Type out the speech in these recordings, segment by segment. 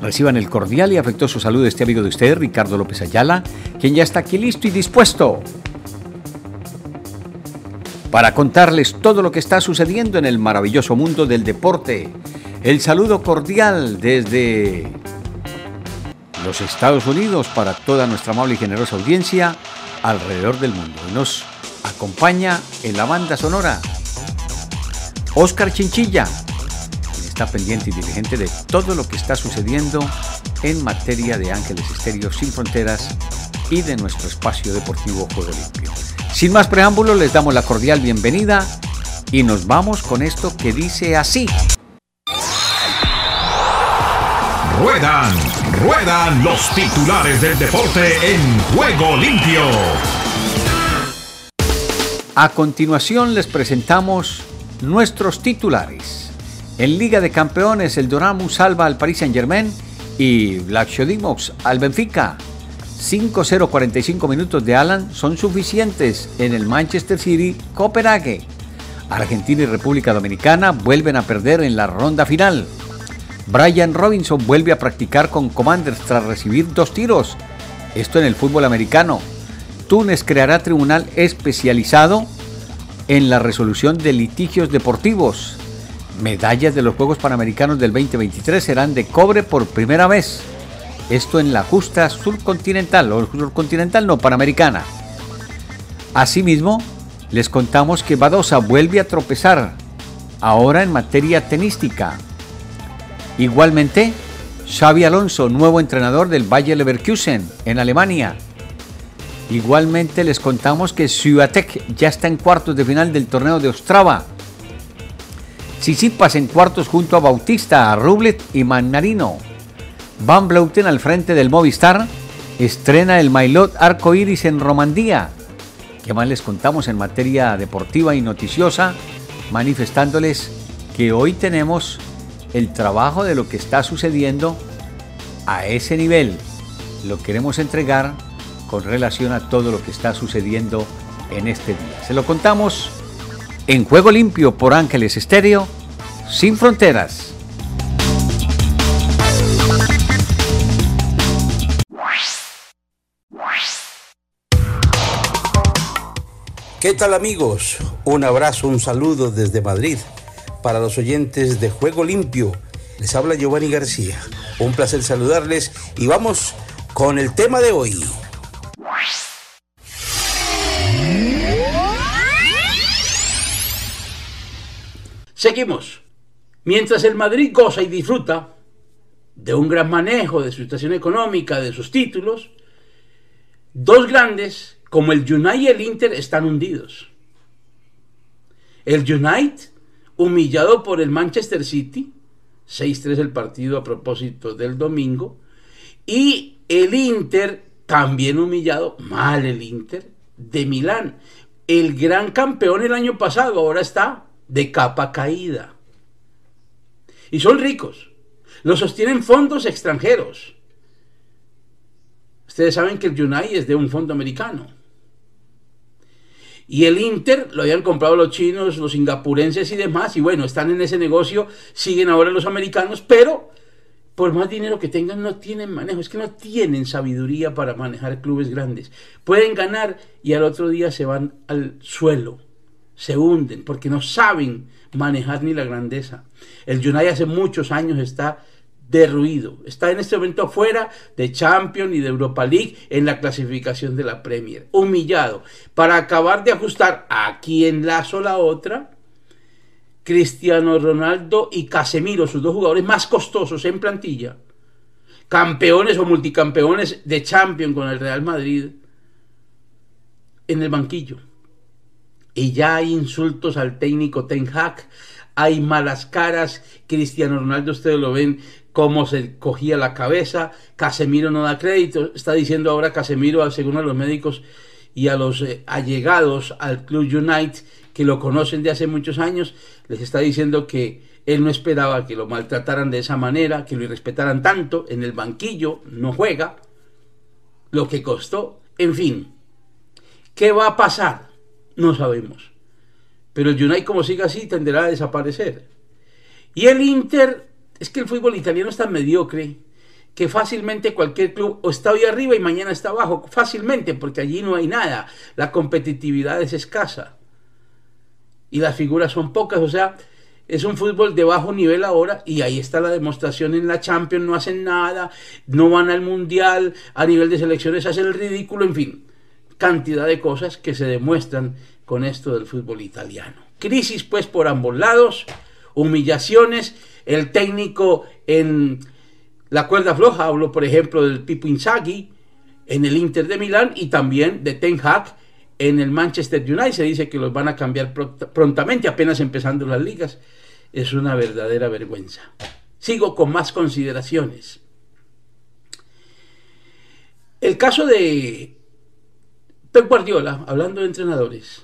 Reciban el cordial y afectuoso saludo de este amigo de ustedes, Ricardo López Ayala, quien ya está aquí listo y dispuesto para contarles todo lo que está sucediendo en el maravilloso mundo del deporte. El saludo cordial desde los Estados Unidos para toda nuestra amable y generosa audiencia alrededor del mundo. Nos acompaña en la banda sonora Oscar Chinchilla, está pendiente y diligente de todo lo que está sucediendo en materia de Ángeles Estéreo Sin Fronteras y de nuestro espacio deportivo Juego Limpio. Sin más preámbulos, les damos la cordial bienvenida y nos vamos con esto que dice así. Ruedan, ruedan los titulares del deporte en Juego Limpio. A continuación les presentamos nuestros titulares. En Liga de Campeones, el Doramu salva al Paris Saint-Germain y Dimox al Benfica. 5-0 45 minutos de Alan son suficientes en el Manchester City Copenhague. Argentina y República Dominicana vuelven a perder en la ronda final. Brian Robinson vuelve a practicar con Commanders tras recibir dos tiros. Esto en el fútbol americano. Túnez creará tribunal especializado en la resolución de litigios deportivos medallas de los Juegos Panamericanos del 2023 serán de cobre por primera vez. Esto en la justa surcontinental, o surcontinental no, panamericana. Asimismo, les contamos que Badosa vuelve a tropezar, ahora en materia tenística. Igualmente, Xavi Alonso, nuevo entrenador del Bayer Leverkusen en Alemania. Igualmente les contamos que Ciudatec ya está en cuartos de final del torneo de Ostrava Sisipas en cuartos junto a Bautista, Rublet y Magnarino. Van Bleuten al frente del Movistar estrena el Mailot Arco Iris en Romandía. ¿Qué más les contamos en materia deportiva y noticiosa? Manifestándoles que hoy tenemos el trabajo de lo que está sucediendo a ese nivel. Lo queremos entregar con relación a todo lo que está sucediendo en este día. Se lo contamos en Juego Limpio por Ángeles Estéreo, sin fronteras. ¿Qué tal amigos? Un abrazo, un saludo desde Madrid para los oyentes de Juego Limpio. Les habla Giovanni García. Un placer saludarles y vamos con el tema de hoy. Seguimos. Mientras el Madrid goza y disfruta de un gran manejo de su situación económica, de sus títulos, dos grandes como el United y el Inter están hundidos. El United, humillado por el Manchester City, 6-3 el partido a propósito del domingo, y el Inter, también humillado, mal el Inter, de Milán. El gran campeón el año pasado ahora está de capa caída. Y son ricos. Lo sostienen fondos extranjeros. Ustedes saben que el United es de un fondo americano. Y el Inter lo habían comprado los chinos, los singapurenses y demás. Y bueno, están en ese negocio, siguen ahora los americanos, pero por más dinero que tengan no tienen manejo. Es que no tienen sabiduría para manejar clubes grandes. Pueden ganar y al otro día se van al suelo se hunden porque no saben manejar ni la grandeza. El United hace muchos años está derruido. Está en este momento fuera de Champions y de Europa League en la clasificación de la Premier. Humillado. Para acabar de ajustar aquí enlazo la otra, Cristiano Ronaldo y Casemiro, sus dos jugadores más costosos en plantilla, campeones o multicampeones de Champions con el Real Madrid, en el banquillo y ya hay insultos al técnico Ten Hag, hay malas caras, Cristiano Ronaldo ustedes lo ven cómo se cogía la cabeza, Casemiro no da crédito, está diciendo ahora Casemiro, según a los médicos y a los eh, allegados al Club United, que lo conocen de hace muchos años, les está diciendo que él no esperaba que lo maltrataran de esa manera, que lo irrespetaran tanto, en el banquillo no juega, lo que costó, en fin, ¿qué va a pasar? No sabemos. Pero el United como siga así tenderá a desaparecer. Y el Inter, es que el fútbol italiano es tan mediocre que fácilmente cualquier club o está hoy arriba y mañana está abajo, fácilmente, porque allí no hay nada, la competitividad es escasa y las figuras son pocas, o sea, es un fútbol de bajo nivel ahora y ahí está la demostración en la Champions, no hacen nada, no van al Mundial, a nivel de selecciones hacen el ridículo, en fin, cantidad de cosas que se demuestran con esto del fútbol italiano. Crisis pues por ambos lados, humillaciones, el técnico en la cuerda floja, hablo por ejemplo del Pipo Inzaghi en el Inter de Milán y también de Ten Hag en el Manchester United. Se dice que los van a cambiar prontamente, apenas empezando las ligas. Es una verdadera vergüenza. Sigo con más consideraciones. El caso de Pep Guardiola, hablando de entrenadores,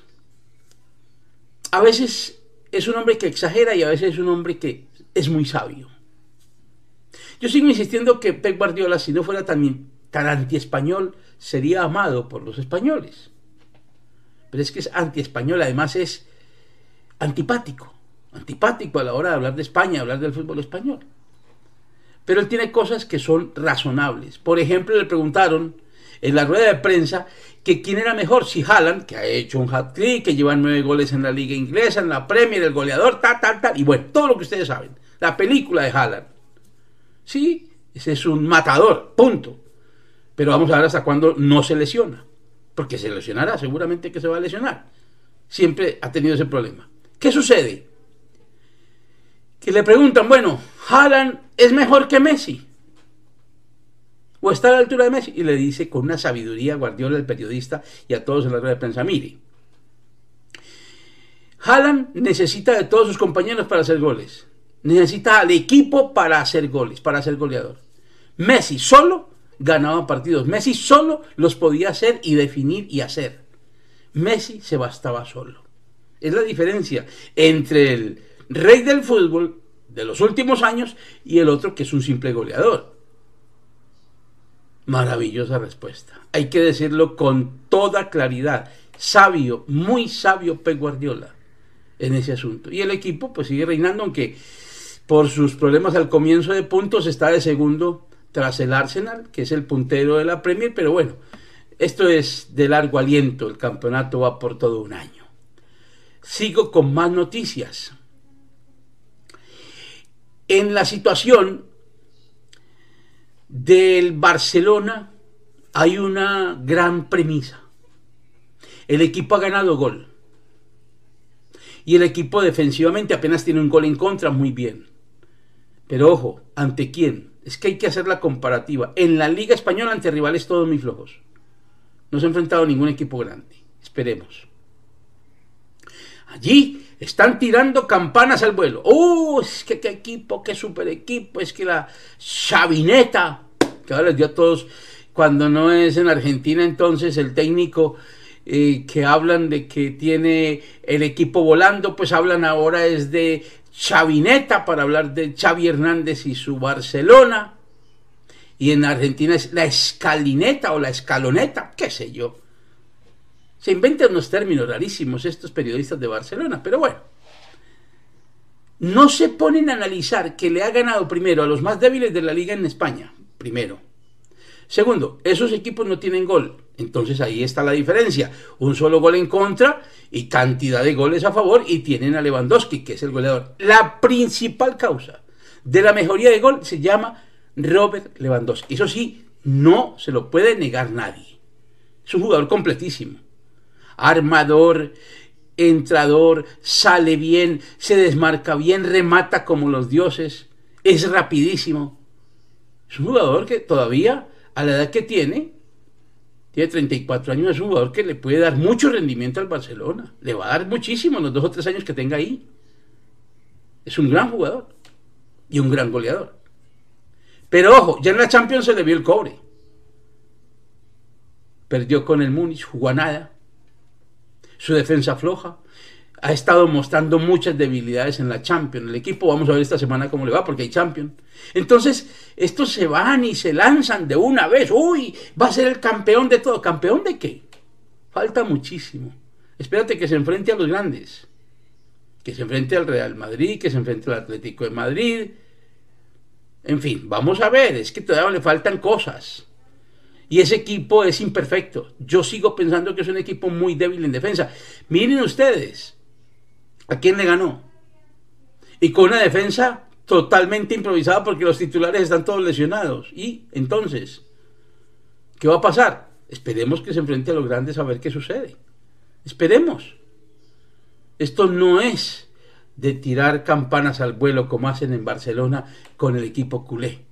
a veces es un hombre que exagera y a veces es un hombre que es muy sabio. Yo sigo insistiendo que Pep Guardiola, si no fuera tan, tan anti-español, sería amado por los españoles pero es que es anti-español, además es antipático, antipático a la hora de hablar de España, hablar del fútbol español. Pero él tiene cosas que son razonables. Por ejemplo, le preguntaron en la rueda de prensa que quién era mejor, si Haaland, que ha hecho un hat-trick, que lleva nueve goles en la liga inglesa, en la Premier, el goleador, tal, tal, tal, y bueno, todo lo que ustedes saben. La película de Haaland. Sí, ese es un matador, punto. Pero vamos a ver hasta cuándo no se lesiona porque se lesionará, seguramente que se va a lesionar. Siempre ha tenido ese problema. ¿Qué sucede? Que le preguntan, bueno, Haaland es mejor que Messi. O está a la altura de Messi. Y le dice con una sabiduría Guardiola, el periodista, y a todos en la rueda de prensa, mire, Haaland necesita de todos sus compañeros para hacer goles. Necesita al equipo para hacer goles, para ser goleador. Messi solo ganaba partidos. Messi solo los podía hacer y definir y hacer. Messi se bastaba solo. Es la diferencia entre el rey del fútbol de los últimos años y el otro que es un simple goleador. Maravillosa respuesta. Hay que decirlo con toda claridad. Sabio, muy sabio Pep Guardiola en ese asunto. Y el equipo pues sigue reinando, aunque por sus problemas al comienzo de puntos está de segundo tras el Arsenal, que es el puntero de la Premier, pero bueno, esto es de largo aliento, el campeonato va por todo un año. Sigo con más noticias. En la situación del Barcelona hay una gran premisa. El equipo ha ganado gol. Y el equipo defensivamente apenas tiene un gol en contra, muy bien. Pero ojo, ¿ante quién? es que hay que hacer la comparativa. En la Liga Española ante rivales todos muy flojos. No se ha enfrentado ningún equipo grande. Esperemos. Allí están tirando campanas al vuelo. ¡Oh! Es que qué equipo, qué super equipo. Es que la Chavineta, que ahora les dio a todos, cuando no es en Argentina, entonces el técnico eh, que hablan de que tiene el equipo volando, pues hablan ahora es de Chavineta para hablar de Xavi Hernández y su Barcelona. Y en Argentina es la escalineta o la escaloneta, qué sé yo. Se inventan unos términos rarísimos estos periodistas de Barcelona, pero bueno. No se ponen a analizar que le ha ganado primero a los más débiles de la liga en España, primero. Segundo, esos equipos no tienen gol. Entonces ahí está la diferencia. Un solo gol en contra y cantidad de goles a favor y tienen a Lewandowski, que es el goleador. La principal causa de la mejoría de gol se llama Robert Lewandowski. Eso sí, no se lo puede negar nadie. Es un jugador completísimo. Armador, entrador, sale bien, se desmarca bien, remata como los dioses, es rapidísimo. Es un jugador que todavía a la edad que tiene, tiene 34 años, es un jugador que le puede dar mucho rendimiento al Barcelona. Le va a dar muchísimo en los dos o tres años que tenga ahí. Es un gran jugador y un gran goleador. Pero ojo, ya en la Champions se le vio el cobre. Perdió con el Múnich, jugó a nada. Su defensa floja. Ha estado mostrando muchas debilidades en la Champions. El equipo, vamos a ver esta semana cómo le va, porque hay Champions. Entonces, estos se van y se lanzan de una vez. Uy, va a ser el campeón de todo. ¿Campeón de qué? Falta muchísimo. Espérate que se enfrente a los grandes. Que se enfrente al Real Madrid, que se enfrente al Atlético de Madrid. En fin, vamos a ver, es que todavía le faltan cosas. Y ese equipo es imperfecto. Yo sigo pensando que es un equipo muy débil en defensa. Miren ustedes, ¿a quién le ganó? Y con una defensa totalmente improvisada porque los titulares están todos lesionados. Y entonces, ¿qué va a pasar? Esperemos que se enfrente a los grandes a ver qué sucede. Esperemos. Esto no es de tirar campanas al vuelo como hacen en Barcelona con el equipo culé,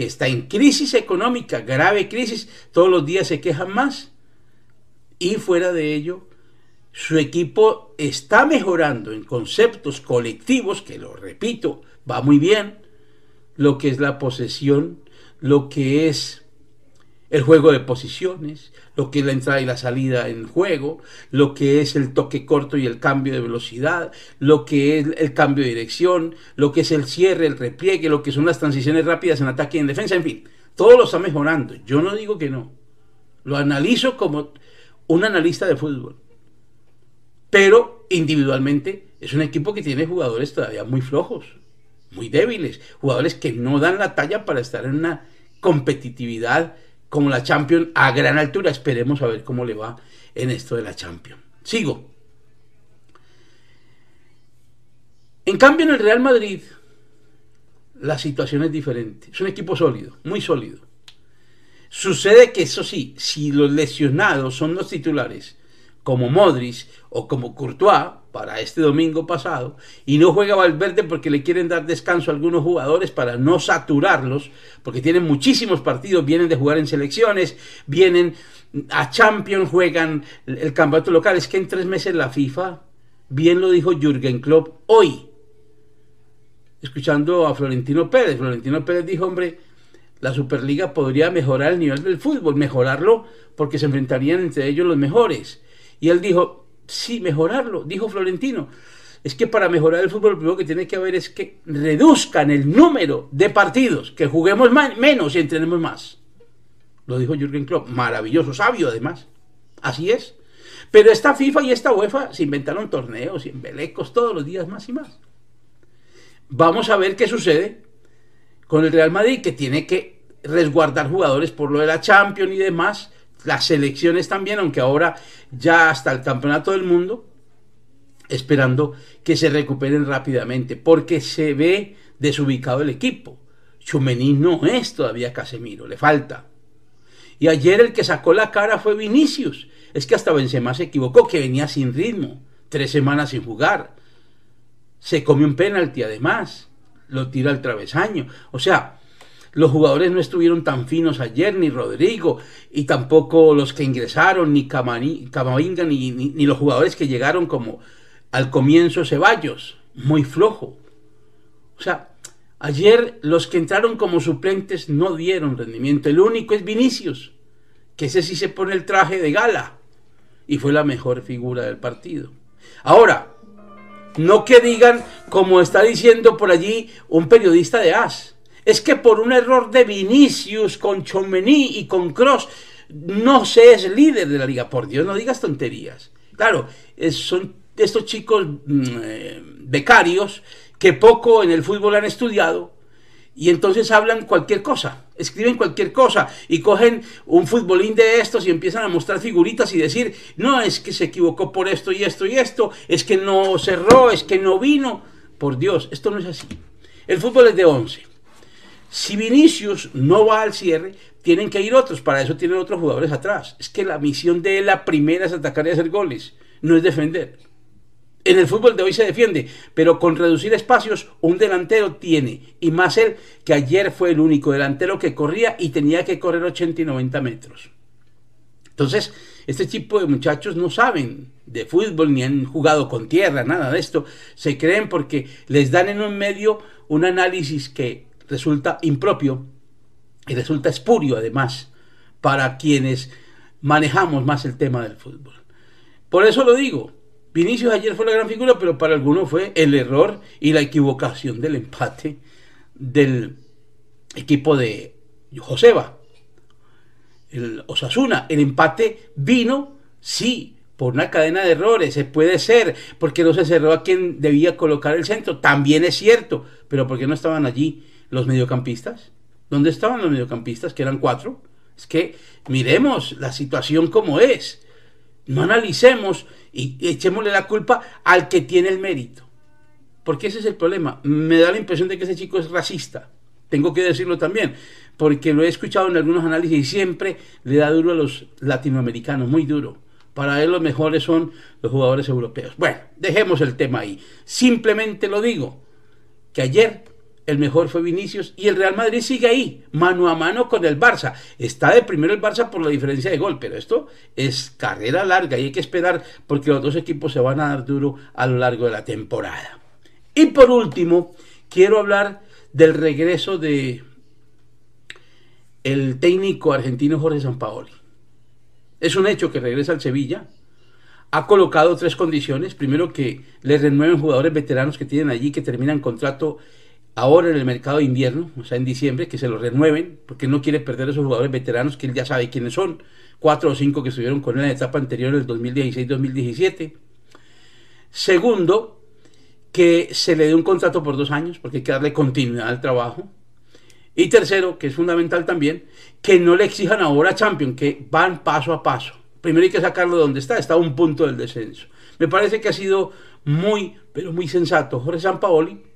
que está en crisis económica, grave crisis, todos los días se quejan más. Y fuera de ello, su equipo está mejorando en conceptos colectivos, que lo repito, va muy bien, lo que es la posesión, lo que es el juego de posiciones, lo que es la entrada y la salida en juego, lo que es el toque corto y el cambio de velocidad, lo que es el cambio de dirección, lo que es el cierre, el repliegue, lo que son las transiciones rápidas en ataque y en defensa, en fin, todo lo está mejorando. Yo no digo que no. Lo analizo como un analista de fútbol. Pero individualmente es un equipo que tiene jugadores todavía muy flojos, muy débiles, jugadores que no dan la talla para estar en una competitividad como la Champions a gran altura. Esperemos a ver cómo le va en esto de la Champions. Sigo. En cambio, en el Real Madrid, la situación es diferente. Es un equipo sólido, muy sólido. Sucede que, eso sí, si los lesionados son los titulares, como Modric o como Courtois, para este domingo pasado y no juega Valverde porque le quieren dar descanso a algunos jugadores para no saturarlos, porque tienen muchísimos partidos, vienen de jugar en selecciones, vienen a Champions, juegan el campeonato local. Es que en tres meses la FIFA, bien lo dijo Jürgen Klopp hoy, escuchando a Florentino Pérez. Florentino Pérez dijo, hombre, la Superliga podría mejorar el nivel del fútbol, mejorarlo porque se enfrentarían entre ellos los mejores. Y él dijo, sí mejorarlo, dijo Florentino. Es que para mejorar el fútbol lo primero que tiene que haber es que reduzcan el número de partidos, que juguemos menos y entrenemos más. Lo dijo Jürgen Klopp, maravilloso, sabio además. Así es. Pero esta FIFA y esta UEFA se inventaron torneos y embelecos todos los días más y más. Vamos a ver qué sucede con el Real Madrid, que tiene que resguardar jugadores por lo de la Champions y demás las selecciones también, aunque ahora ya hasta el campeonato del mundo, esperando que se recuperen rápidamente, porque se ve desubicado el equipo. Chumení no es todavía Casemiro, le falta. Y ayer el que sacó la cara fue Vinicius. Es que hasta Benzema se equivocó, que venía sin ritmo, tres semanas sin jugar. Se comió un penalti además, lo tira al travesaño. O sea, los jugadores no estuvieron tan finos ayer, ni Rodrigo, y tampoco los que ingresaron, ni Camavinga, ni, ni, los jugadores que llegaron como al comienzo Ceballos, muy flojo. O sea, ayer los que entraron como suplentes no dieron rendimiento. El único es Vinicius, que ese sí se pone el traje de gala y fue la mejor figura del partido. Ahora, no que digan, como está diciendo por allí un periodista de AS, es que por un error de Vinicius con Chomení y con Cross no se es líder de la liga. Por Dios, no digas tonterías. Claro, son estos chicos mm, eh, becarios que poco en el fútbol han estudiado y entonces hablan cualquier cosa, escriben cualquier cosa y cogen un futbolín de estos y empiezan a mostrar figuritas y decir, no, es que se equivocó por esto y esto y esto, es que no cerró, es que no vino. Por Dios, esto no es así. El fútbol es de 11. Si Vinicius no va al cierre, tienen que ir otros. Para eso tienen otros jugadores atrás. Es que la misión de la primera, es atacar y hacer goles, no es defender. En el fútbol de hoy se defiende, pero con reducir espacios, un delantero tiene. Y más él, que ayer fue el único delantero que corría y tenía que correr 80 y 90 metros. Entonces, este tipo de muchachos no saben de fútbol ni han jugado con tierra, nada de esto. Se creen porque les dan en un medio un análisis que resulta impropio Y resulta espurio además para quienes manejamos más el tema del fútbol. Por eso lo digo, Vinicius ayer fue la gran figura, pero para algunos fue el error y la equivocación del empate del equipo de Joseba, el Osasuna. El empate vino, sí, por una cadena de errores, se puede ser, porque no se cerró a quien debía colocar el centro, también es cierto, pero ¿por qué no estaban allí los mediocampistas? ¿Dónde estaban los mediocampistas, que eran cuatro? Es que miremos la situación como es, no analicemos y echémosle la culpa al que tiene el mérito, porque ese es el problema. Me da la impresión de que ese chico es racista, tengo que decirlo también, porque lo he escuchado en algunos análisis y siempre le da duro a los latinoamericanos, muy duro para él los mejores son los jugadores europeos. Bueno, dejemos el tema ahí. Simplemente lo digo, que ayer el mejor fue Vinicius y el Real Madrid sigue ahí, mano a mano con el Barça. Está de primero el Barça por la diferencia de gol, pero esto es carrera larga y hay que esperar porque los dos equipos se van a dar duro a lo largo de la temporada. Y por último, quiero hablar del regreso de el técnico argentino Jorge Sampaoli. Es un hecho que regresa al Sevilla. Ha colocado tres condiciones. Primero, que le renueven jugadores veteranos que tienen allí, que terminan contrato ahora en el mercado de invierno, o sea, en diciembre, que se los renueven, porque no quiere perder a esos jugadores veteranos que él ya sabe quiénes son. Cuatro o cinco que estuvieron con él en la etapa anterior, el 2016-2017. Segundo, que se le dé un contrato por dos años, porque hay que darle continuidad al trabajo. Y tercero, que es fundamental también, que no le exijan ahora a Champions, que van paso a paso. Primero hay que sacarlo de donde está, está a un punto del descenso. Me parece que ha sido muy, pero muy sensato. Jorge Sampaoli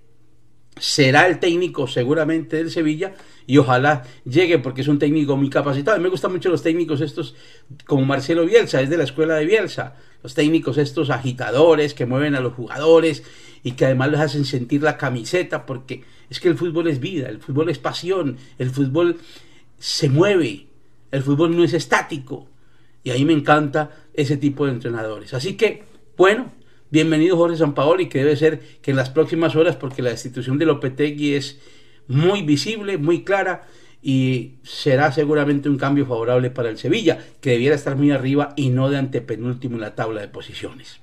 será el técnico seguramente del Sevilla y ojalá llegue porque es un técnico muy capacitado. Me gustan mucho los técnicos estos como Marcelo Bielsa, es de la escuela de Bielsa. Los técnicos estos agitadores que mueven a los jugadores y que además les hacen sentir la camiseta porque es que el fútbol es vida, el fútbol es pasión, el fútbol se mueve, el fútbol no es estático. Y ahí me encanta ese tipo de entrenadores. Así que, bueno, bienvenido Jorge Sampaoli, que debe ser que en las próximas horas, porque la destitución de Lopetegui es muy visible, muy clara, y será seguramente un cambio favorable para el Sevilla, que debiera estar muy arriba y no de antepenúltimo en la tabla de posiciones.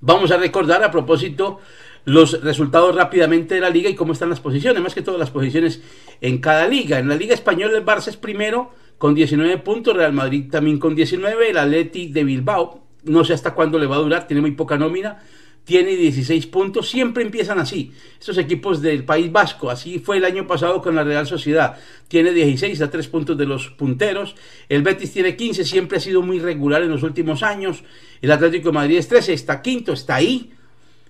Vamos a recordar a propósito los resultados rápidamente de la liga y cómo están las posiciones, más que todas las posiciones en cada liga. En la liga española el Barça es primero con 19 puntos, Real Madrid también con 19, el Atleti de Bilbao, no sé hasta cuándo le va a durar, tiene muy poca nómina, tiene 16 puntos, siempre empiezan así. Estos equipos del País Vasco, así fue el año pasado con la Real Sociedad, tiene 16 a 3 puntos de los punteros, el Betis tiene 15, siempre ha sido muy regular en los últimos años, el Atlético de Madrid es 13, está quinto, está ahí,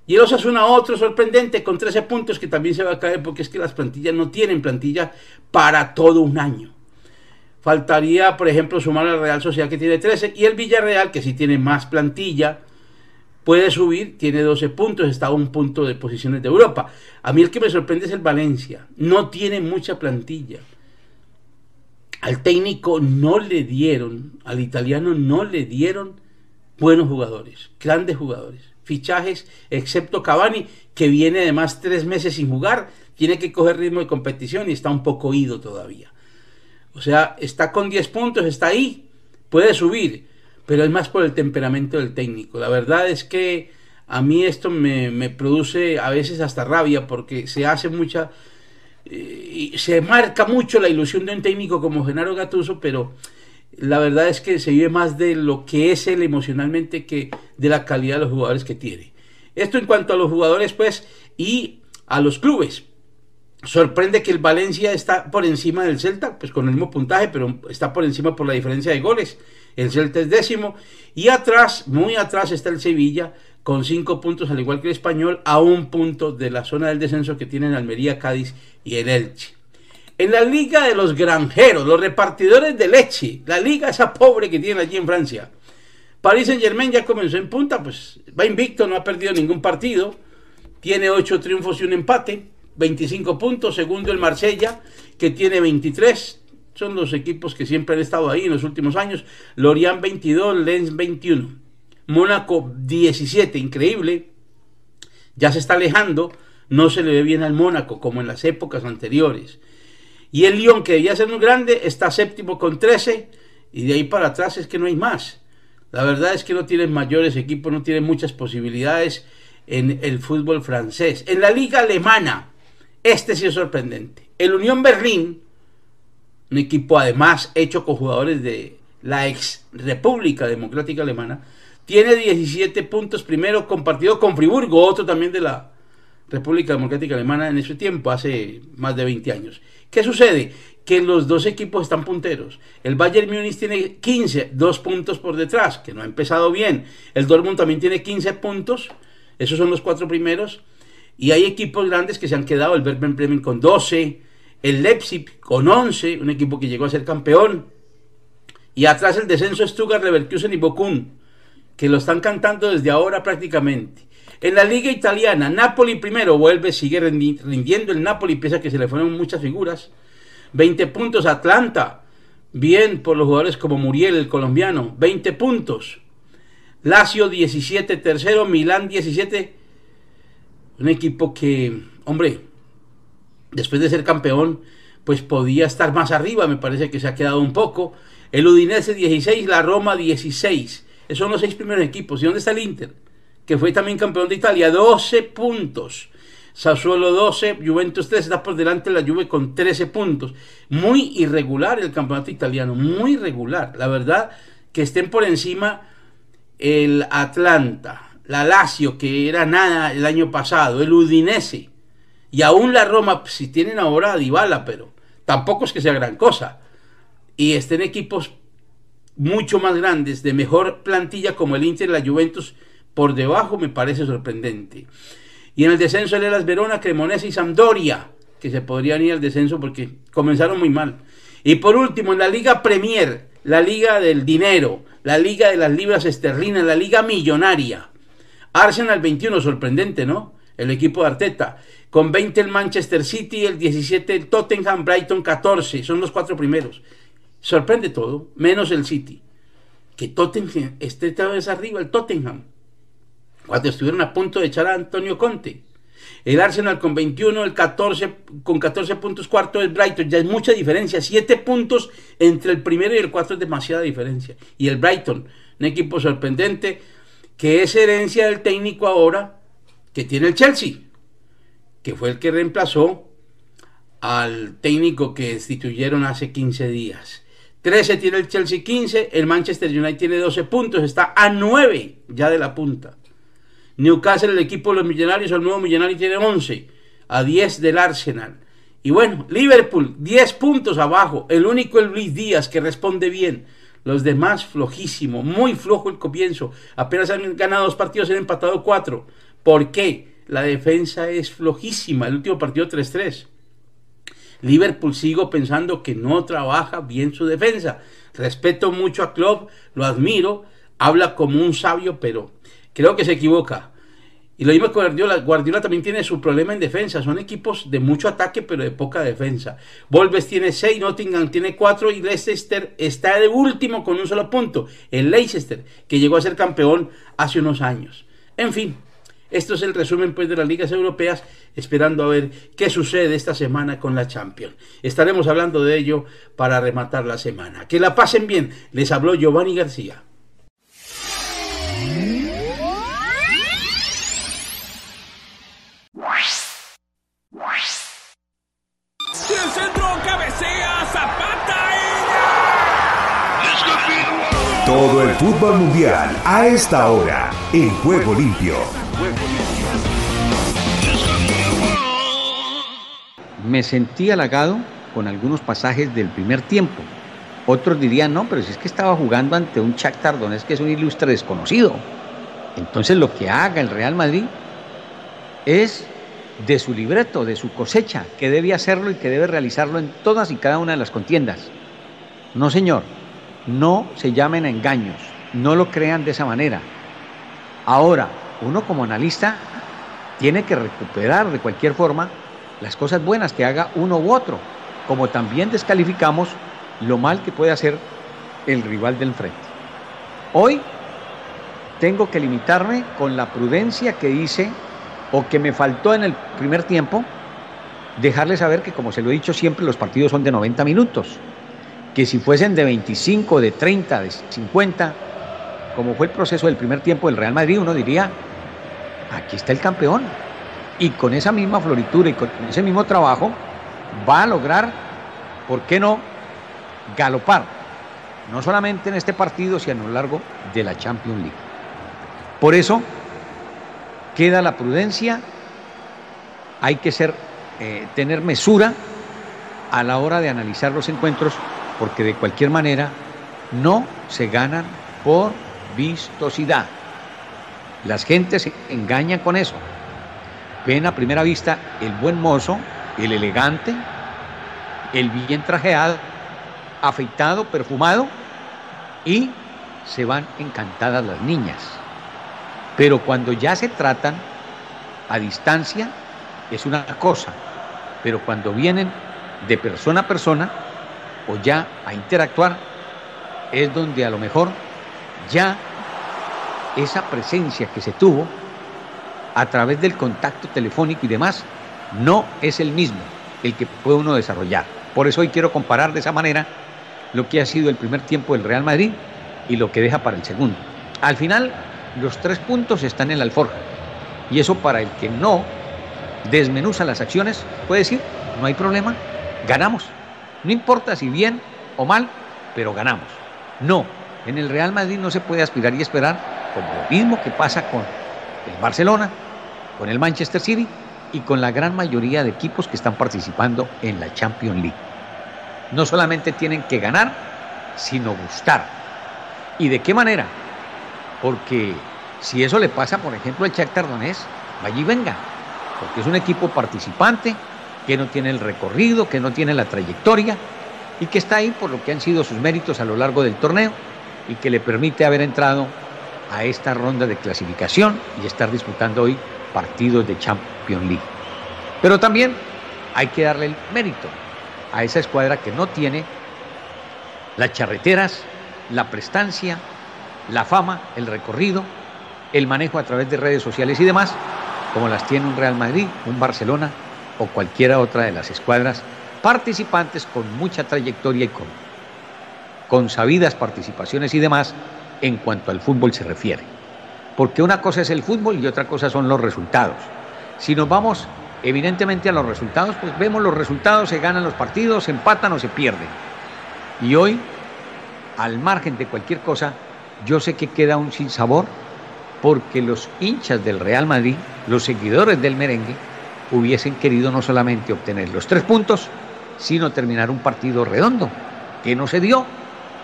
y el Osasuna otro sorprendente con 13 puntos que también se va a caer porque es que las plantillas no tienen plantilla para todo un año. Faltaría, por ejemplo, sumar al Real Sociedad que tiene 13 y el Villarreal que sí tiene más plantilla puede subir, tiene 12 puntos, está a un punto de posiciones de Europa. A mí el que me sorprende es el Valencia, no tiene mucha plantilla. Al técnico no le dieron, al italiano no le dieron buenos jugadores, grandes jugadores fichajes, excepto Cavani, que viene además tres meses sin jugar, tiene que coger ritmo de competición y está un poco ido todavía. O sea, está con 10 puntos, está ahí, puede subir, pero es más por el temperamento del técnico. La verdad es que a mí esto me, produce a veces hasta rabia porque se hace mucha... Eh, se marca mucho la ilusión de un técnico como Genaro Gatuso, pero la verdad es que se vive más de lo que es él emocionalmente que de la calidad de los jugadores que tiene. Esto en cuanto a los jugadores, pues, y a los clubes. Sorprende que el Valencia está por encima del Celta, pues con el mismo puntaje, pero está por encima por la diferencia de goles. El Celta es décimo. Y atrás, muy atrás, está el Sevilla, con cinco puntos, al igual que el Español, a un punto de la zona del descenso que tienen Almería, Cádiz y el Elche. En la liga de los granjeros, los repartidores de leche, la liga esa pobre que tienen allí en Francia. Paris Saint Germain ya comenzó en punta, pues va invicto, no ha perdido ningún partido, tiene 8 triunfos y un empate, 25 puntos, segundo el Marsella, que tiene 23, son los equipos que siempre han estado ahí en los últimos años, Lorient 22, Lens 21, Mónaco 17, increíble, ya se está alejando, no se le ve bien al Mónaco como en las épocas anteriores. Y el Lyon, que debía ser muy grande, está séptimo con 13. Y de ahí para atrás es que no hay más. La verdad es que no tienen mayores equipos, no tienen muchas posibilidades en el fútbol francés. En la liga alemana, este sí es sorprendente. El Unión Berlín, un equipo además hecho con jugadores de la ex República Democrática Alemana, tiene 17 puntos primero compartido con Friburgo, otro también de la República Democrática Alemana en ese tiempo, hace más de 20 años. ¿Qué sucede? Que los dos equipos están punteros. El Bayern Múnich tiene 15, dos puntos por detrás, que no ha empezado bien. El Dortmund también tiene 15 puntos, esos son los cuatro primeros. Y hay equipos grandes que se han quedado, el Werder Bremen con 12, el Leipzig con 11, un equipo que llegó a ser campeón. Y atrás el descenso Stuttgart, Leverkusen y Bochum, que lo están cantando desde ahora prácticamente. En la liga italiana, Napoli primero vuelve, sigue rindiendo el Napoli, pese a que se le fueron muchas figuras. 20 puntos Atlanta, bien por los jugadores como Muriel, el colombiano, 20 puntos. Lazio 17, tercero, Milán 17. Un equipo que, hombre, después de ser campeón, pues podía estar más arriba, me parece que se ha quedado un poco. El Udinese 16, la Roma 16. Esos son los seis primeros equipos. ¿Y dónde está el Inter? Que fue también campeón de Italia, 12 puntos. Sassuolo 12, Juventus 3, está por delante la Juve con 13 puntos. Muy irregular el campeonato italiano, muy irregular. La verdad que estén por encima el Atlanta, la Lazio, que era nada el año pasado, el Udinese, y aún la Roma, si tienen ahora a Dybala, pero tampoco es que sea gran cosa. Y estén equipos mucho más grandes, de mejor plantilla como el Inter y la Juventus, por debajo me parece sorprendente. Y en el descenso el Elas Verona, Cremonese y Sampdoria, que se podrían ir al descenso porque comenzaron muy mal. Y por último, en la Liga Premier, la Liga del Dinero, la Liga de las Libras Esterlinas, la Liga Millonaria. Arsenal 21, sorprendente, ¿no? El equipo de Arteta. Con 20 el Manchester City, el 17 el Tottenham, Brighton 14. Son los cuatro primeros. Sorprende todo, menos el City. Que Tottenham esté otra vez arriba, el Tottenham. Cuando estuvieron a punto de echar a Antonio Conte. El Arsenal con 21, el 14, con 14 puntos cuarto el Brighton, ya es mucha diferencia, 7 puntos entre el primero y el cuarto es demasiada diferencia. Y el Brighton, un equipo sorprendente, que es herencia del técnico ahora que tiene el Chelsea, que fue el que reemplazó al técnico que destituyeron hace 15 días. 13 tiene el Chelsea 15, el Manchester United tiene 12 puntos, está a 9 ya de la punta. Newcastle, el equipo de los millonarios, el nuevo millonario tiene 11, a 10 del Arsenal. Y bueno, Liverpool, 10 puntos abajo. El único el Luis Díaz que responde bien. Los demás flojísimo, muy flojo el comienzo. Apenas han ganado dos partidos, han empatado cuatro. ¿Por qué? La defensa es flojísima. El último partido 3-3. Liverpool sigo pensando que no trabaja bien su defensa. Respeto mucho a Klopp, lo admiro, habla como un sabio, pero creo que se equivoca. Y lo mismo que Guardiola. Guardiola también tiene su problema en defensa. Son equipos de mucho ataque, pero de poca defensa. Wolves tiene 6, Nottingham tiene 4 y Leicester está de último con un solo punto. El Leicester, que llegó a ser campeón hace unos años. En fin, esto es el resumen pues, de las ligas europeas, esperando a ver qué sucede esta semana con la Champions. Estaremos hablando de ello para rematar la semana. Que la pasen bien. Les habló Giovanni García. Todo el fútbol mundial a esta hora en Juego Limpio. Me sentí halagado con algunos pasajes del primer tiempo. Otros dirían, no, pero si es que estaba jugando ante un Shakhtar Donetsk que es un ilustre desconocido. Entonces lo que haga el Real Madrid es de su libreto, de su cosecha, que debe hacerlo y que debe realizarlo en todas y cada una de las contiendas. No, señor, no se llamen a engaños, no lo crean de esa manera. Ahora, uno como analista tiene que recuperar de cualquier forma las cosas buenas que haga uno u otro, como también descalificamos lo mal que puede hacer el rival del frente. Hoy tengo que limitarme con la prudencia que dice o que me faltó en el primer tiempo dejarle saber que, como se lo he dicho siempre, los partidos son de 90 minutos. Que si fuesen de 25, de 30, de 50, como fue el proceso del primer tiempo del Real Madrid, uno diría, aquí está el campeón. Y con esa misma floritura y con ese mismo trabajo va a lograr, ¿por qué no?, galopar, no solamente en este partido, sino a lo largo de la Champions League. Por eso queda la prudencia, hay que ser, eh, tener mesura a la hora de analizar los encuentros, porque de cualquier manera no se ganan por vistosidad. Las gentes se engañan con eso. Ven a primera vista el buen mozo, el elegante, el bien trajeado, afeitado, perfumado, y se van encantadas las niñas. Pero cuando ya se tratan a distancia, es una cosa. Pero cuando vienen de persona a persona o ya a interactuar, es donde a lo mejor ya esa presencia que se tuvo a través del contacto telefónico y demás no es el mismo el que puede uno desarrollar. Por eso hoy quiero comparar de esa manera lo que ha sido el primer tiempo del Real Madrid y lo que deja para el segundo. Al final, los tres puntos están en la alforja. Y eso para el que no desmenuza las acciones, puede decir, no hay problema, ganamos. No importa si bien o mal, pero ganamos. No, en el Real Madrid no se puede aspirar y esperar, como lo mismo que pasa con el Barcelona, con el Manchester City y con la gran mayoría de equipos que están participando en la Champions League. No solamente tienen que ganar, sino gustar. ¿Y de qué manera? Porque si eso le pasa, por ejemplo, al Shakhtar Donetsk, y venga, porque es un equipo participante que no tiene el recorrido, que no tiene la trayectoria y que está ahí por lo que han sido sus méritos a lo largo del torneo y que le permite haber entrado a esta ronda de clasificación y estar disputando hoy partidos de Champions League. Pero también hay que darle el mérito a esa escuadra que no tiene las charreteras, la prestancia, la fama, el recorrido, el manejo a través de redes sociales y demás, como las tiene un Real Madrid, un Barcelona o cualquiera otra de las escuadras participantes con mucha trayectoria y con, con sabidas participaciones y demás en cuanto al fútbol se refiere. Porque una cosa es el fútbol y otra cosa son los resultados. Si nos vamos evidentemente a los resultados, pues vemos los resultados, se ganan los partidos, se empatan o se pierden. Y hoy, al margen de cualquier cosa, yo sé que queda un sinsabor porque los hinchas del Real Madrid, los seguidores del merengue, hubiesen querido no solamente obtener los tres puntos, sino terminar un partido redondo, que no se dio,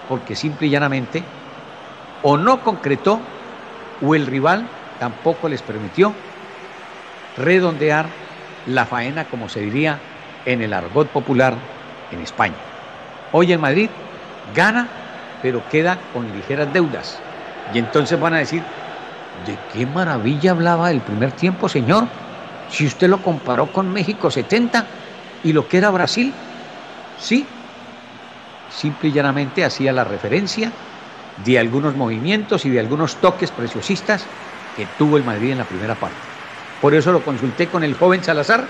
porque simple y llanamente o no concretó o el rival tampoco les permitió redondear la faena, como se diría en el argot popular en España. Hoy en Madrid gana, pero queda con ligeras deudas. Y entonces van a decir, ¿de qué maravilla hablaba el primer tiempo, señor? Si usted lo comparó con México 70 y lo que era Brasil, sí, simple y llanamente hacía la referencia de algunos movimientos y de algunos toques preciosistas que tuvo el Madrid en la primera parte. Por eso lo consulté con el joven Salazar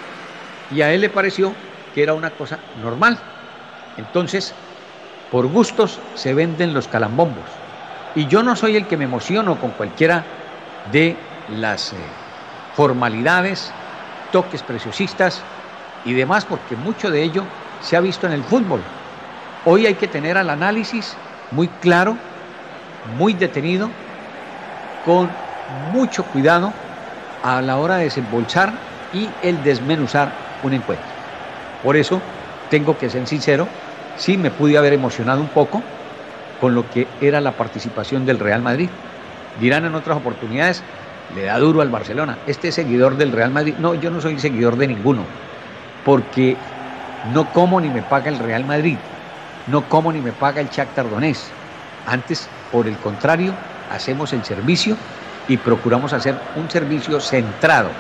y a él le pareció que era una cosa normal. Entonces, por gustos se venden los calambombos. Y yo no soy el que me emociono con cualquiera de las eh, formalidades, toques preciosistas y demás, porque mucho de ello se ha visto en el fútbol. Hoy hay que tener al análisis muy claro, muy detenido, con mucho cuidado a la hora de desembolsar y el desmenuzar un encuentro. Por eso tengo que ser sincero, sí me pude haber emocionado un poco con lo que era la participación del Real Madrid. Dirán en otras oportunidades, le da duro al Barcelona. Este es seguidor del Real Madrid. No, yo no soy seguidor de ninguno, porque no como ni me paga el Real Madrid, no como ni me paga el Shakhtar Donetsk. Antes, por el contrario, hacemos el servicio y procuramos hacer un servicio centrado,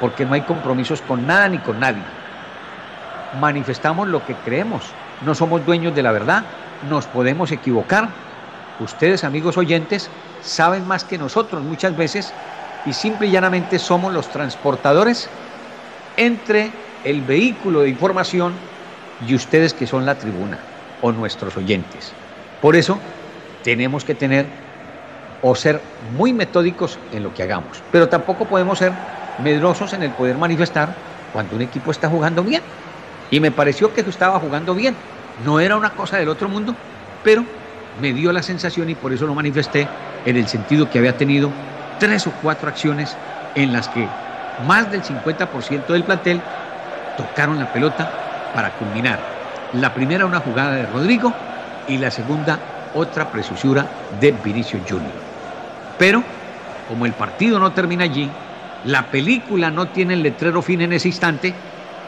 porque no hay compromisos con nada ni con nadie. Manifestamos lo que creemos, no somos dueños de la verdad, nos podemos equivocar. Ustedes, amigos oyentes, saben más que nosotros muchas veces y simple y llanamente somos los transportadores entre el vehículo de información y ustedes que son la tribuna o nuestros oyentes. Por eso tenemos que tener o ser muy metódicos en lo que hagamos, pero tampoco podemos ser medrosos en el poder manifestar cuando un equipo está jugando bien. Y me pareció que estaba jugando bien. No era una cosa del otro mundo, pero me dio la sensación y por eso lo manifesté en el sentido que había tenido tres o cuatro acciones en las que más del 50% del plantel tocaron la pelota para culminar. La primera una jugada de Rodrigo y la segunda otra presusura de Vinicio Junior. Pero como el partido no termina allí, la película no tiene el letrero fin en ese instante,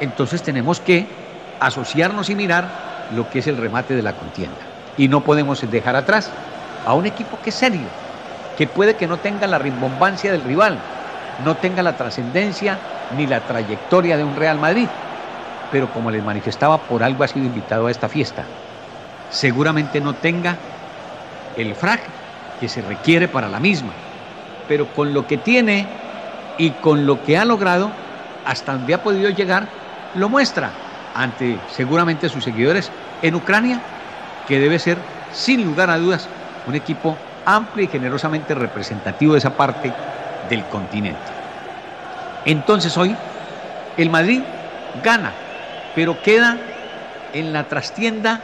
entonces tenemos que asociarnos y mirar lo que es el remate de la contienda. Y no podemos dejar atrás a un equipo que es serio, que puede que no tenga la rimbombancia del rival, no tenga la trascendencia ni la trayectoria de un Real Madrid, pero como les manifestaba, por algo ha sido invitado a esta fiesta. Seguramente no tenga el frac que se requiere para la misma, pero con lo que tiene y con lo que ha logrado, hasta donde ha podido llegar, lo muestra ante seguramente sus seguidores en Ucrania, que debe ser, sin lugar a dudas, un equipo amplio y generosamente representativo de esa parte del continente. Entonces hoy el Madrid gana, pero queda en la trastienda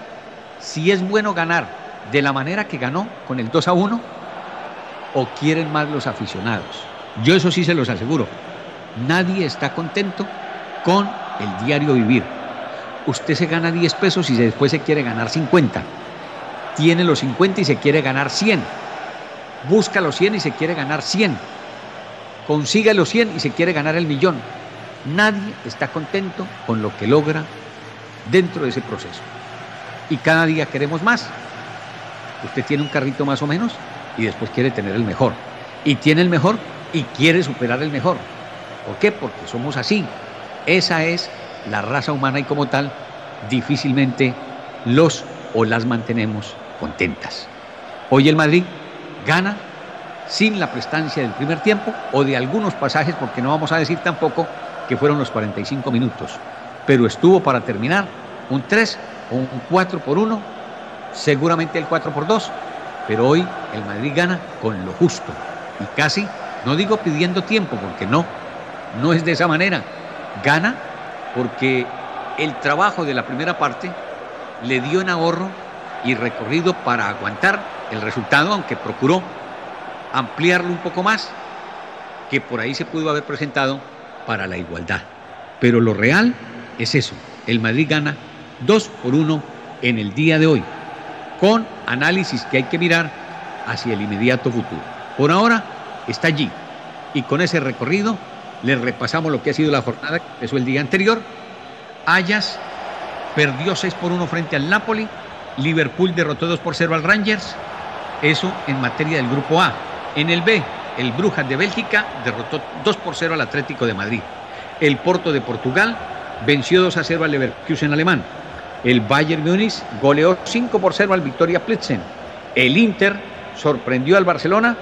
si es bueno ganar de la manera que ganó con el 2 a 1 o quieren más los aficionados. Yo eso sí se los aseguro. Nadie está contento con el diario vivir. Usted se gana 10 pesos y después se quiere ganar 50. Tiene los 50 y se quiere ganar 100. Busca los 100 y se quiere ganar 100. Consiga los 100 y se quiere ganar el millón. Nadie está contento con lo que logra dentro de ese proceso. Y cada día queremos más. Usted tiene un carrito más o menos y después quiere tener el mejor. Y tiene el mejor y quiere superar el mejor. ¿Por qué? Porque somos así. Esa es la raza humana y como tal, difícilmente los o las mantenemos contentas. Hoy el Madrid gana sin la prestancia del primer tiempo o de algunos pasajes, porque no vamos a decir tampoco que fueron los 45 minutos, pero estuvo para terminar un 3 o un 4 por 1, seguramente el 4 por 2, pero hoy el Madrid gana con lo justo y casi, no digo pidiendo tiempo, porque no, no es de esa manera, gana porque el trabajo de la primera parte le dio en ahorro y recorrido para aguantar el resultado, aunque procuró ampliarlo un poco más, que por ahí se pudo haber presentado para la igualdad. Pero lo real es eso, el Madrid gana 2 por 1 en el día de hoy, con análisis que hay que mirar hacia el inmediato futuro. Por ahora está allí y con ese recorrido le repasamos lo que ha sido la jornada que empezó el día anterior. Ayas perdió 6 por 1 frente al Napoli, Liverpool derrotó 2 por 0 al Rangers, eso en materia del grupo A. En el B, el Brujas de Bélgica derrotó 2 por 0 al Atlético de Madrid. El Porto de Portugal venció 2 a 0 al Leverkusen alemán. El Bayern Múnich goleó 5 por 0 al Victoria Plitzen. El Inter sorprendió al Barcelona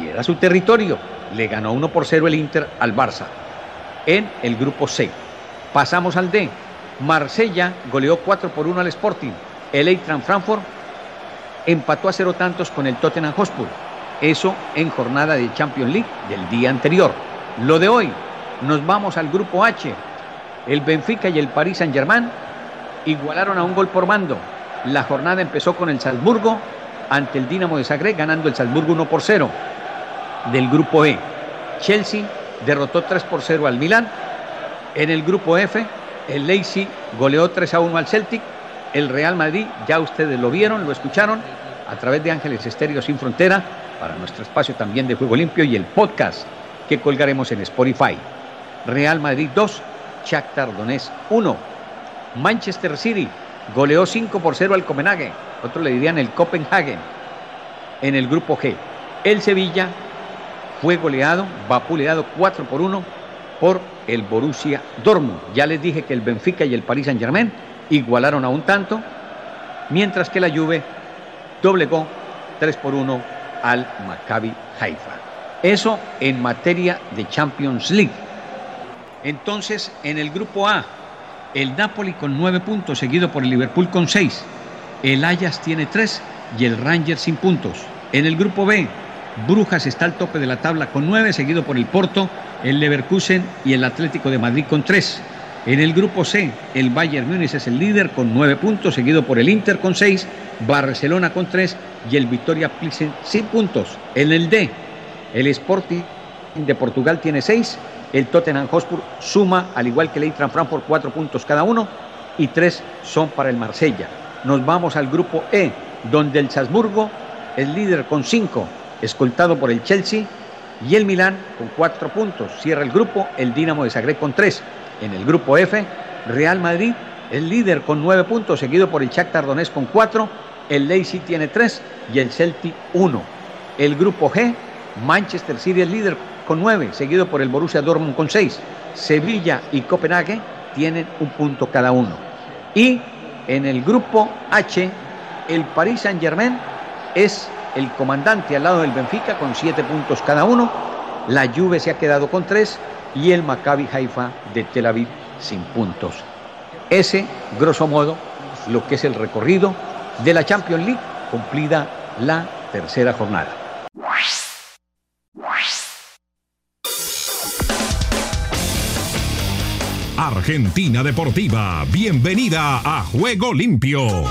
y era su territorio. Le ganó 1 por 0 el Inter al Barça. En el grupo C. Pasamos al D. Marsella goleó 4 por 1 al Sporting. El Eintracht Frankfurt empató a cero tantos con el Tottenham Hotspur. Eso en jornada de Champions League del día anterior. Lo de hoy, nos vamos al grupo H. El Benfica y el Paris Saint-Germain igualaron a un gol por mando. La jornada empezó con el Salzburgo ante el Dinamo de Zagreb, ganando el Salzburgo 1 por 0. Del grupo E, Chelsea derrotó 3 por 0 al Milán. En el grupo F, el Leipzig goleó 3 a 1 al Celtic. El Real Madrid, ya ustedes lo vieron, lo escucharon a través de Ángeles Estéreo Sin Frontera, para nuestro espacio también de Juego Limpio y el podcast que colgaremos en Spotify. Real Madrid 2, Shakhtar Donetsk 1. Manchester City goleó 5 por 0 al Copenhague, otros le dirían el Copenhagen, en el grupo G. El Sevilla fue goleado, vapuleado 4 por 1 por el Borussia Dortmund. Ya les dije que el Benfica y el Paris Saint-Germain igualaron a un tanto, mientras que la Juve doblegó 3 por 1 al Maccabi Haifa. Eso en materia de Champions League. Entonces, en el grupo A, el Napoli con nueve puntos, seguido por el Liverpool con seis. El Ajax tiene tres y el Rangers sin puntos. En el grupo B, Brujas está al tope de la tabla con nueve, seguido por el Porto, el Leverkusen y el Atlético de Madrid con tres. En el grupo C, el Bayern Múnich es el líder con nueve puntos, seguido por el Inter con seis, Barcelona con tres y el Victoria Plzen sin puntos. En el D, el Sporting de Portugal tiene seis, el Tottenham Hotspur suma, al igual que el Eintracht Frankfurt, cuatro puntos cada uno y tres son para el Marsella. Nos vamos al grupo E, donde el Salzburgo es líder con cinco, escoltado por el Chelsea y el Milán con cuatro puntos. Cierra el grupo el Dinamo de Zagreb con tres. En el grupo F, Real Madrid es líder con nueve puntos, seguido por el Shakhtar Donetsk con cuatro. El Leipzig tiene tres y el Celtic uno. El grupo G, Manchester City es líder con nueve, seguido por el Borussia Dortmund con seis. Sevilla y Copenhague tienen un punto cada uno. Y en el grupo H, el Paris Saint-Germain es el comandante al lado del Benfica con siete puntos cada uno. La Juve se ha quedado con tres y el Maccabi Haifa de Tel Aviv sin puntos. Ese, grosso modo, lo que es el recorrido de la Champions League cumplida la tercera jornada. Argentina Deportiva, bienvenida a Juego Limpio.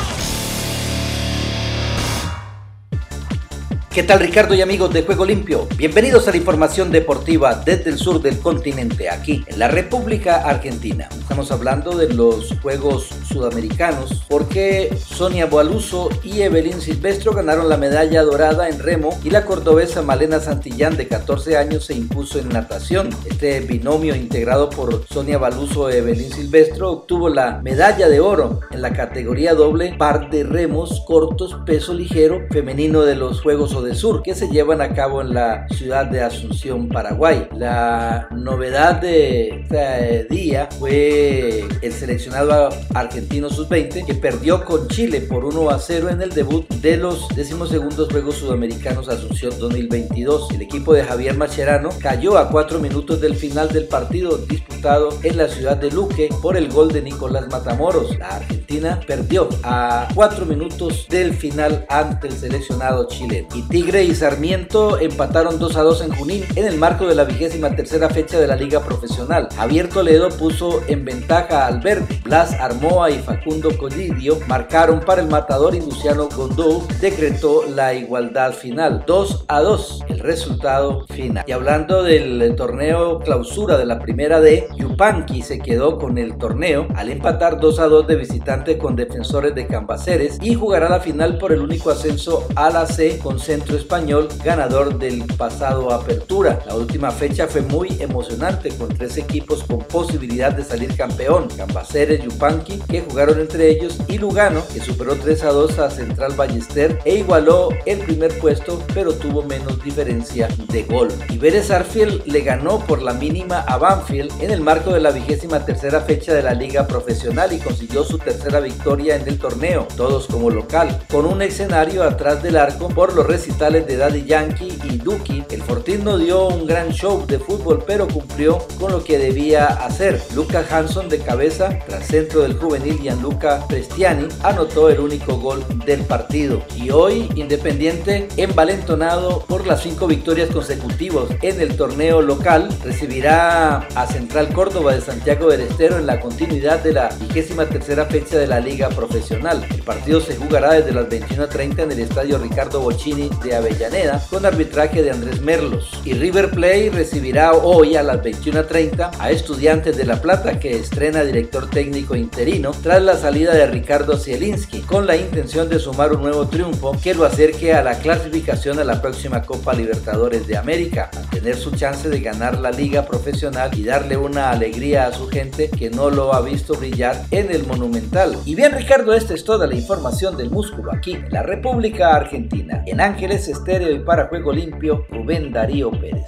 ¿Qué tal Ricardo y amigos de Juego Limpio? Bienvenidos a la información deportiva desde el sur del continente, aquí en la República Argentina. Estamos hablando de los Juegos Sudamericanos porque Sonia Boaluso y Evelyn Silvestro ganaron la medalla dorada en remo y la cordobesa Malena Santillán de 14 años se impuso en natación. Este binomio integrado por Sonia Baluso y Evelyn Silvestro obtuvo la medalla de oro en la categoría doble par de remos cortos peso ligero femenino de los Juegos de Sur que se llevan a cabo en la ciudad de Asunción, Paraguay. La novedad de este día fue el seleccionado argentino sub-20 que perdió con Chile por 1 a 0 en el debut de los decimosegundos Juegos Sudamericanos Asunción 2022. El equipo de Javier Macherano cayó a 4 minutos del final del partido disputado en la ciudad de Luque por el gol de Nicolás Matamoros. La Argentina perdió a 4 minutos del final ante el seleccionado chileno. Tigre y Sarmiento empataron 2 a 2 en Junín en el marco de la vigésima tercera fecha de la Liga Profesional. Javier Toledo puso en ventaja a Alberti. Blas Armoa y Facundo Collidio marcaron para el matador y Luciano Gondou decretó la igualdad final. 2 a 2 el resultado final. Y hablando del torneo clausura de la primera D, Yupanqui se quedó con el torneo al empatar 2 a 2 de visitante con defensores de Cambaceres y jugará la final por el único ascenso a la C con Centro Español, ganador del pasado Apertura. La última fecha fue muy emocionante con tres equipos con posibilidad de salir campeón, Cambaceres, Yupanqui, que jugaron entre ellos, y Lugano, que superó 3 a 2 a Central Ballester e igualó el primer puesto, pero tuvo menos diferencia de gol. Y Vélez Arfield le ganó por la mínima a Banfield en el marco de la vigésima tercera fecha de la liga profesional y consiguió su tercera victoria en el torneo, todos como local, con un escenario atrás del arco por los recitales de Daddy Yankee y Duki, el Fortín no dio un gran show de fútbol, pero cumplió con lo que debía hacer. Lucas Hanson de cabeza, tras centro del juvenil Gianluca Prestiani, anotó el único gol del partido. Y hoy, Independiente, envalentonado por las cinco victorias consecutivas en el torneo local, recibirá a Central Córdoba de Santiago del Estero en la continuidad de la vigésima tercera fecha de la Liga Profesional. El partido se jugará desde las 21.30 en el estadio Ricardo Bocini de Avellaneda con arbitraje de Andrés Merlos. Y River Play recibirá hoy a las 21.30 a Estudiantes de La Plata que estrena director técnico interino tras la salida de Ricardo Zielinski con la intención de sumar un nuevo triunfo que lo acerque a la clasificación a la próxima Copa Libertadores de América, tener su chance de ganar la liga profesional y darle una alegría a su gente que no lo ha visto brillar en el Monumental. Y bien Ricardo, esta es toda la información del músculo aquí en la República Argentina. En Ángeles Estéreo y para Juego Limpio, Rubén Darío Pérez.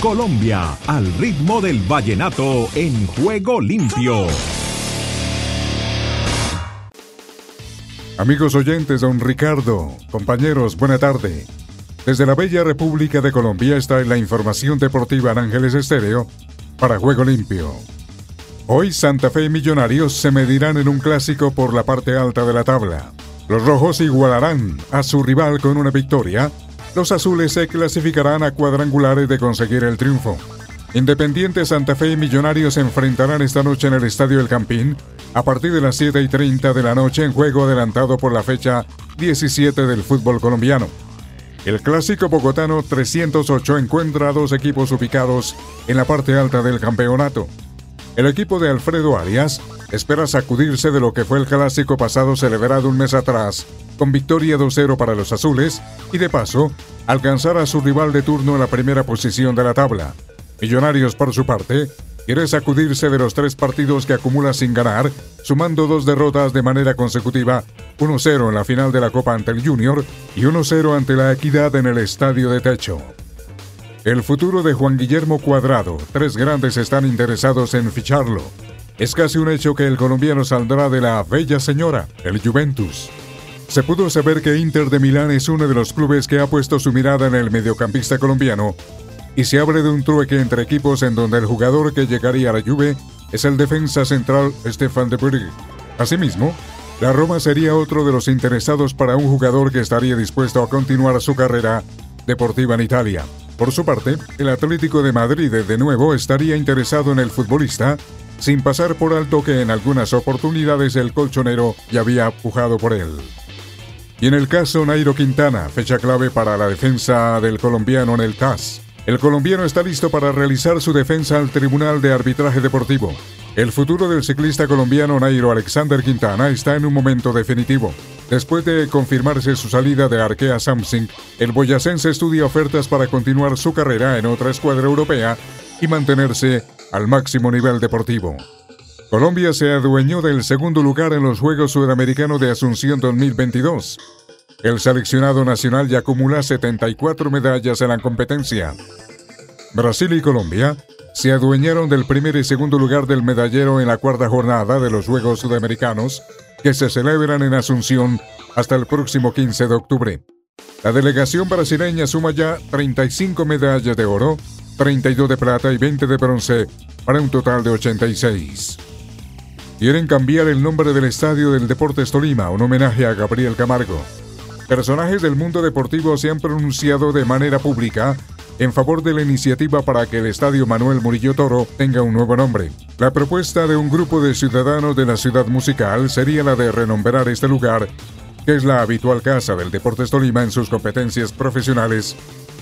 Colombia, al ritmo del vallenato en Juego Limpio. Amigos oyentes, don Ricardo, compañeros, buena tarde. Desde la bella República de Colombia está la información deportiva en Ángeles Estéreo para Juego Limpio. Hoy Santa Fe y Millonarios se medirán en un clásico por la parte alta de la tabla. Los rojos igualarán a su rival con una victoria. Los azules se clasificarán a cuadrangulares de conseguir el triunfo. Independiente Santa Fe y Millonarios se enfrentarán esta noche en el Estadio El Campín a partir de las 7 y 30 de la noche en juego adelantado por la fecha 17 del fútbol colombiano. El clásico bogotano 308 encuentra a dos equipos ubicados en la parte alta del campeonato. El equipo de Alfredo Arias espera sacudirse de lo que fue el clásico pasado celebrado un mes atrás, con victoria 2-0 para los azules y de paso alcanzar a su rival de turno en la primera posición de la tabla. Millonarios, por su parte, quiere sacudirse de los tres partidos que acumula sin ganar, sumando dos derrotas de manera consecutiva, 1-0 en la final de la Copa ante el Junior y 1-0 ante la Equidad en el Estadio de Techo. El futuro de Juan Guillermo Cuadrado, tres grandes están interesados en ficharlo. Es casi un hecho que el colombiano saldrá de la bella señora, el Juventus. Se pudo saber que Inter de Milán es uno de los clubes que ha puesto su mirada en el mediocampista colombiano y se abre de un trueque entre equipos en donde el jugador que llegaría a la Juve es el defensa central Stefan de Bruyne. Asimismo, la Roma sería otro de los interesados para un jugador que estaría dispuesto a continuar su carrera deportiva en Italia. Por su parte, el Atlético de Madrid de nuevo estaría interesado en el futbolista, sin pasar por alto que en algunas oportunidades el colchonero ya había pujado por él. Y en el caso Nairo Quintana, fecha clave para la defensa del colombiano en el TAS. El colombiano está listo para realizar su defensa al Tribunal de Arbitraje Deportivo. El futuro del ciclista colombiano Nairo Alexander Quintana está en un momento definitivo. Después de confirmarse su salida de Arkea Samsung, el boyacense estudia ofertas para continuar su carrera en otra escuadra europea y mantenerse al máximo nivel deportivo. Colombia se adueñó del segundo lugar en los Juegos Sudamericanos de Asunción 2022. El seleccionado nacional ya acumula 74 medallas en la competencia. Brasil y Colombia se adueñaron del primer y segundo lugar del medallero en la cuarta jornada de los Juegos Sudamericanos que se celebran en Asunción hasta el próximo 15 de octubre. La delegación brasileña suma ya 35 medallas de oro, 32 de plata y 20 de bronce, para un total de 86. Quieren cambiar el nombre del Estadio del Deportes Tolima, un homenaje a Gabriel Camargo. Personajes del mundo deportivo se han pronunciado de manera pública en favor de la iniciativa para que el Estadio Manuel Murillo Toro tenga un nuevo nombre. La propuesta de un grupo de ciudadanos de la ciudad musical sería la de renombrar este lugar, que es la habitual casa del Deportes Tolima en sus competencias profesionales,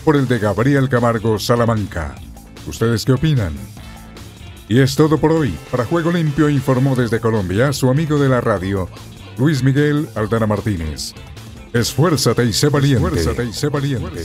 por el de Gabriel Camargo Salamanca. ¿Ustedes qué opinan? Y es todo por hoy. Para Juego Limpio informó desde Colombia su amigo de la radio, Luis Miguel Aldana Martínez. Esfuérzate y sé valiente. Esfuérzate y sé valiente.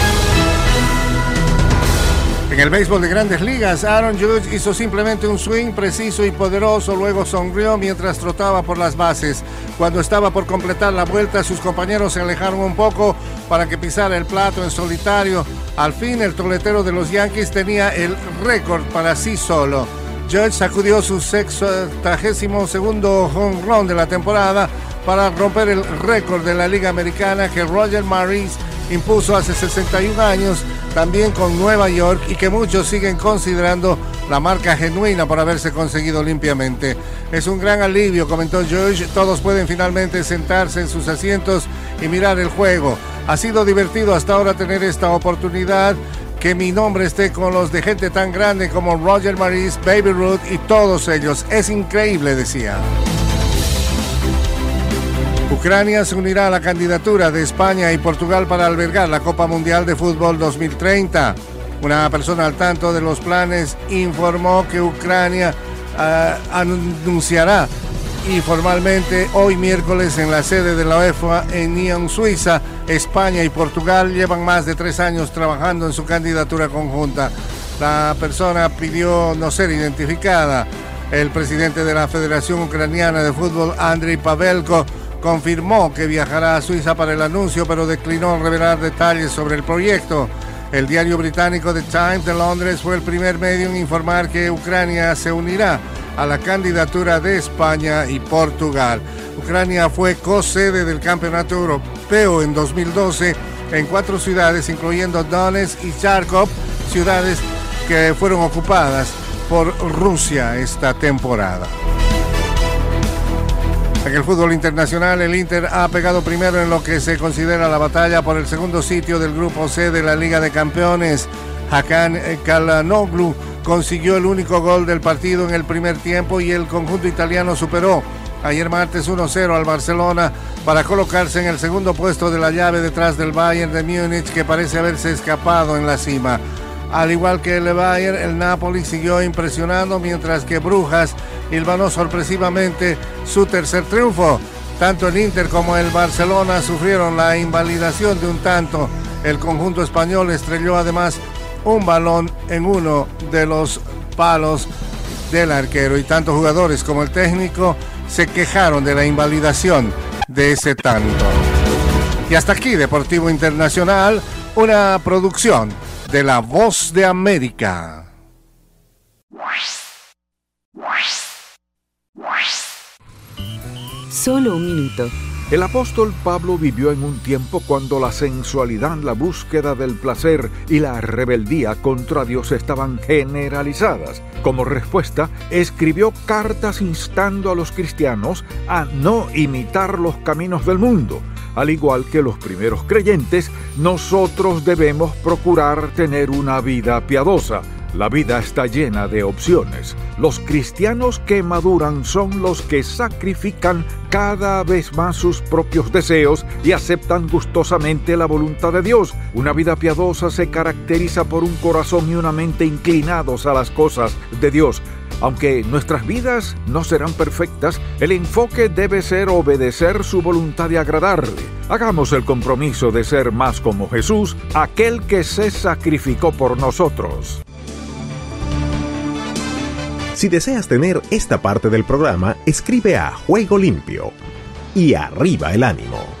En el béisbol de grandes ligas, Aaron Judge hizo simplemente un swing preciso y poderoso, luego sonrió mientras trotaba por las bases. Cuando estaba por completar la vuelta, sus compañeros se alejaron un poco para que pisara el plato en solitario. Al fin, el toletero de los Yankees tenía el récord para sí solo. Judge sacudió su sexagésimo segundo home run de la temporada para romper el récord de la Liga Americana que Roger Maris impuso hace 61 años también con Nueva York y que muchos siguen considerando la marca genuina por haberse conseguido limpiamente. Es un gran alivio, comentó George. Todos pueden finalmente sentarse en sus asientos y mirar el juego. Ha sido divertido hasta ahora tener esta oportunidad. Que mi nombre esté con los de gente tan grande como Roger Maris, Baby Ruth y todos ellos. Es increíble, decía. Ucrania se unirá a la candidatura de España y Portugal para albergar la Copa Mundial de Fútbol 2030. Una persona al tanto de los planes informó que Ucrania ah, anunciará y formalmente hoy miércoles en la sede de la UEFA en Nyon, Suiza, España y Portugal llevan más de tres años trabajando en su candidatura conjunta. La persona pidió no ser identificada. El presidente de la Federación Ucraniana de Fútbol, Andriy Pavelko, confirmó que viajará a Suiza para el anuncio, pero declinó revelar detalles sobre el proyecto. El diario británico The Times de Londres fue el primer medio en informar que Ucrania se unirá a la candidatura de España y Portugal. Ucrania fue co-sede del Campeonato Europeo en 2012 en cuatro ciudades, incluyendo Donetsk y Charkov, ciudades que fueron ocupadas por Rusia esta temporada. En el fútbol internacional, el Inter ha pegado primero en lo que se considera la batalla por el segundo sitio del grupo C de la Liga de Campeones. Hakan Kalanoglu consiguió el único gol del partido en el primer tiempo y el conjunto italiano superó ayer martes 1-0 al Barcelona para colocarse en el segundo puesto de la llave detrás del Bayern de Múnich que parece haberse escapado en la cima. Al igual que el Bayern, el Napoli siguió impresionando mientras que Brujas hilvanó sorpresivamente su tercer triunfo. Tanto el Inter como el Barcelona sufrieron la invalidación de un tanto. El conjunto español estrelló además un balón en uno de los palos del arquero y tanto jugadores como el técnico se quejaron de la invalidación de ese tanto. Y hasta aquí Deportivo Internacional, una producción de La Voz de América. Solo un minuto. El apóstol Pablo vivió en un tiempo cuando la sensualidad, la búsqueda del placer y la rebeldía contra Dios estaban generalizadas. Como respuesta, escribió cartas instando a los cristianos a no imitar los caminos del mundo. Al igual que los primeros creyentes, nosotros debemos procurar tener una vida piadosa la vida está llena de opciones. Los cristianos que maduran son los que sacrifican cada vez más sus propios deseos y aceptan gustosamente la voluntad de Dios. Una vida piadosa se caracteriza por un corazón y una mente inclinados a las cosas de Dios. Aunque nuestras vidas no serán perfectas, el enfoque debe ser obedecer su voluntad y agradarle. Hagamos el compromiso de ser más como Jesús, aquel que se sacrificó por nosotros. Si deseas tener esta parte del programa, escribe a Juego Limpio y arriba el ánimo.